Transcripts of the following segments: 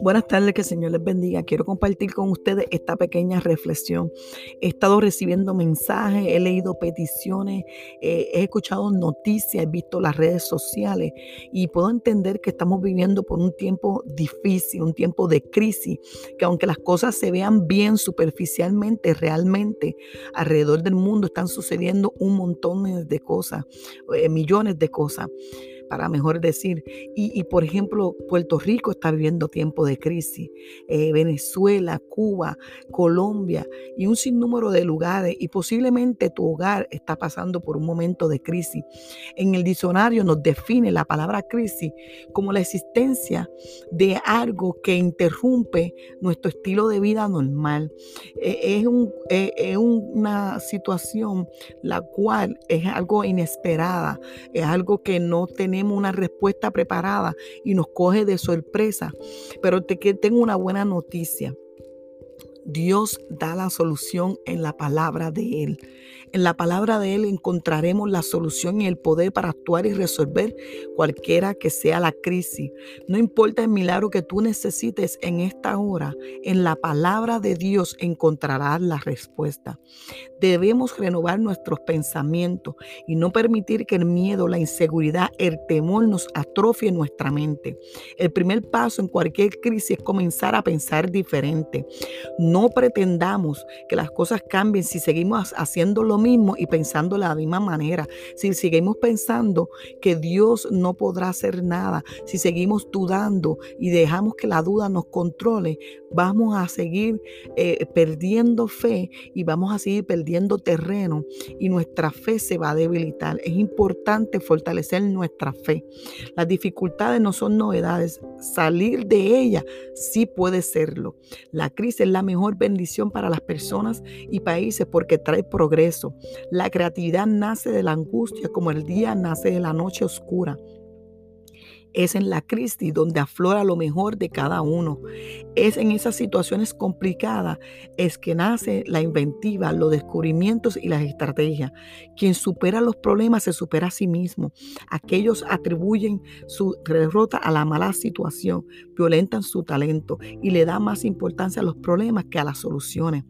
Buenas tardes, que el Señor les bendiga. Quiero compartir con ustedes esta pequeña reflexión. He estado recibiendo mensajes, he leído peticiones, eh, he escuchado noticias, he visto las redes sociales y puedo entender que estamos viviendo por un tiempo difícil, un tiempo de crisis, que aunque las cosas se vean bien superficialmente, realmente alrededor del mundo están sucediendo un montón de cosas, eh, millones de cosas para mejor decir. Y, por ejemplo, Puerto Rico está viviendo tiempo de crisis, eh, Venezuela, Cuba, Colombia y un sinnúmero de lugares y posiblemente tu hogar está pasando por un momento de crisis. En el diccionario nos define la palabra crisis como la existencia de algo que interrumpe nuestro estilo de vida normal. E, es, un, e, es una situación la cual es algo inesperada, es algo que no tenemos una respuesta preparada y nos coge de sorpresa. Pero te, tengo una buena noticia. Dios da la solución en la palabra de Él. En la palabra de Él encontraremos la solución y el poder para actuar y resolver cualquiera que sea la crisis. No importa el milagro que tú necesites en esta hora, en la palabra de Dios encontrarás la respuesta. Debemos renovar nuestros pensamientos y no permitir que el miedo, la inseguridad, el temor nos atrofie nuestra mente. El primer paso en cualquier crisis es comenzar a pensar diferente. No pretendamos que las cosas cambien si seguimos haciendo lo mismo y pensando de la misma manera. Si seguimos pensando que Dios no podrá hacer nada, si seguimos dudando y dejamos que la duda nos controle, vamos a seguir eh, perdiendo fe y vamos a seguir perdiendo terreno y nuestra fe se va a debilitar. Es importante fortalecer nuestra fe. Las dificultades no son novedades, salir de ellas sí puede serlo. La crisis es la mejor bendición para las personas y países porque trae progreso. La creatividad nace de la angustia como el día nace de la noche oscura. Es en la crisis donde aflora lo mejor de cada uno. Es en esas situaciones complicadas es que nace la inventiva, los descubrimientos y las estrategias. Quien supera los problemas se supera a sí mismo. Aquellos atribuyen su derrota a la mala situación, violentan su talento y le dan más importancia a los problemas que a las soluciones.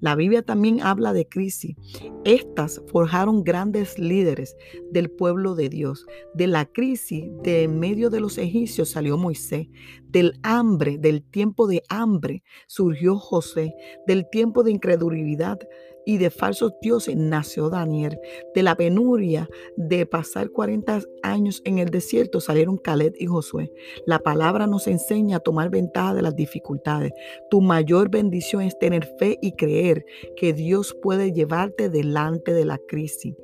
La Biblia también habla de crisis. Estas forjaron grandes líderes del pueblo de Dios. De la crisis de en medio de los egipcios salió Moisés. Del hambre, del tiempo de hambre, surgió José. Del tiempo de incredulidad y de falsos dioses nació Daniel. De la penuria de pasar 40 años en el desierto salieron Caleb y Josué. La palabra nos enseña a tomar ventaja de las dificultades. Tu mayor bendición es tener fe y creer que Dios puede llevarte delante de la crisis.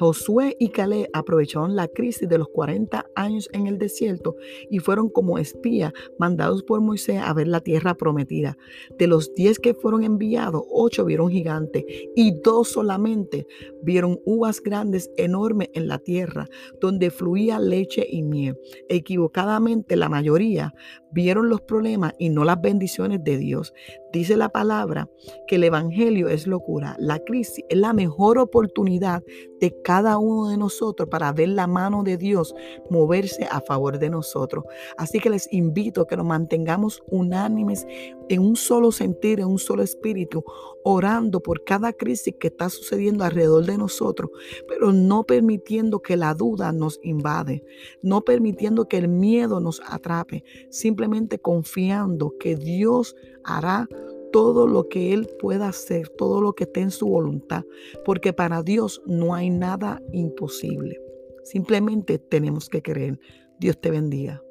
Josué y Caleb aprovecharon la crisis de los 40 años en el desierto y fueron como espías mandados por Moisés a ver la tierra prometida. De los 10 que fueron enviados, 8 vieron gigantes y dos solamente vieron uvas grandes enormes en la tierra donde fluía leche y miel. Equivocadamente la mayoría vieron los problemas y no las bendiciones de Dios. Dice la palabra que el Evangelio es locura. La crisis es la mejor oportunidad de cada uno de nosotros para ver la mano de Dios moverse a favor de nosotros. Así que les invito a que nos mantengamos unánimes en un solo sentir, en un solo espíritu, orando por cada crisis que está sucediendo alrededor de nosotros, pero no permitiendo que la duda nos invade, no permitiendo que el miedo nos atrape, simplemente confiando que Dios hará todo lo que Él pueda hacer, todo lo que esté en su voluntad, porque para Dios no hay nada imposible. Simplemente tenemos que creer. Dios te bendiga.